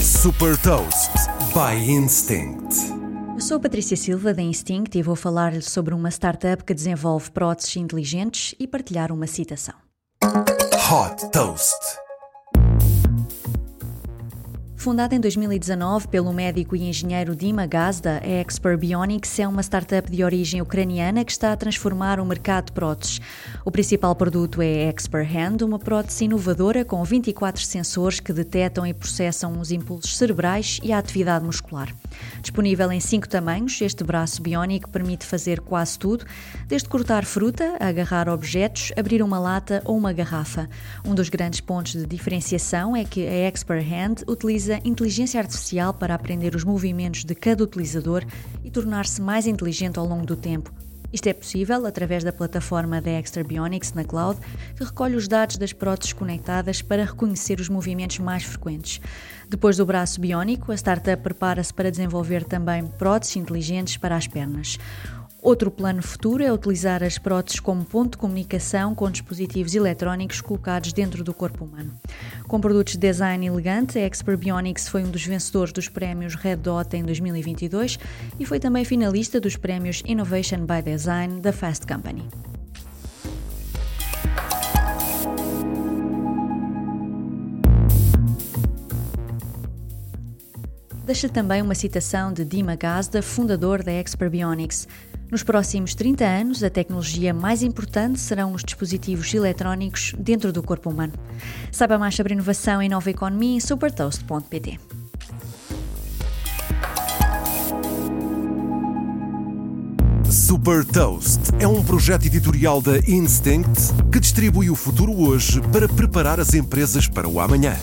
Super Toast by Instinct. Eu sou a Patrícia Silva da Instinct e vou falar-lhe sobre uma startup que desenvolve próteses inteligentes e partilhar uma citação. Hot Toast. Fundada em 2019 pelo médico e engenheiro Dima Gazda, a Expert Bionics é uma startup de origem ucraniana que está a transformar o mercado de próteses. O principal produto é a Expert Hand, uma prótese inovadora com 24 sensores que detectam e processam os impulsos cerebrais e a atividade muscular. Disponível em cinco tamanhos, este braço biónico permite fazer quase tudo, desde cortar fruta, agarrar objetos, abrir uma lata ou uma garrafa. Um dos grandes pontos de diferenciação é que a Expert Hand utiliza utiliza inteligência artificial para aprender os movimentos de cada utilizador e tornar-se mais inteligente ao longo do tempo. Isto é possível através da plataforma da Extra Bionics na cloud, que recolhe os dados das próteses conectadas para reconhecer os movimentos mais frequentes. Depois do braço biónico, a startup prepara-se para desenvolver também próteses inteligentes para as pernas. Outro plano futuro é utilizar as próteses como ponto de comunicação com dispositivos eletrónicos colocados dentro do corpo humano. Com produtos de design elegante, a Expert Bionics foi um dos vencedores dos prémios Red Dot em 2022 e foi também finalista dos prémios Innovation by Design da Fast Company. Deixa também uma citação de Dima Gazda, fundador da Expert Bionics. Nos próximos 30 anos, a tecnologia mais importante serão os dispositivos eletrónicos dentro do corpo humano. Saiba mais sobre inovação e nova economia em supertoast.pt. Super Toast é um projeto editorial da Instinct que distribui o futuro hoje para preparar as empresas para o amanhã.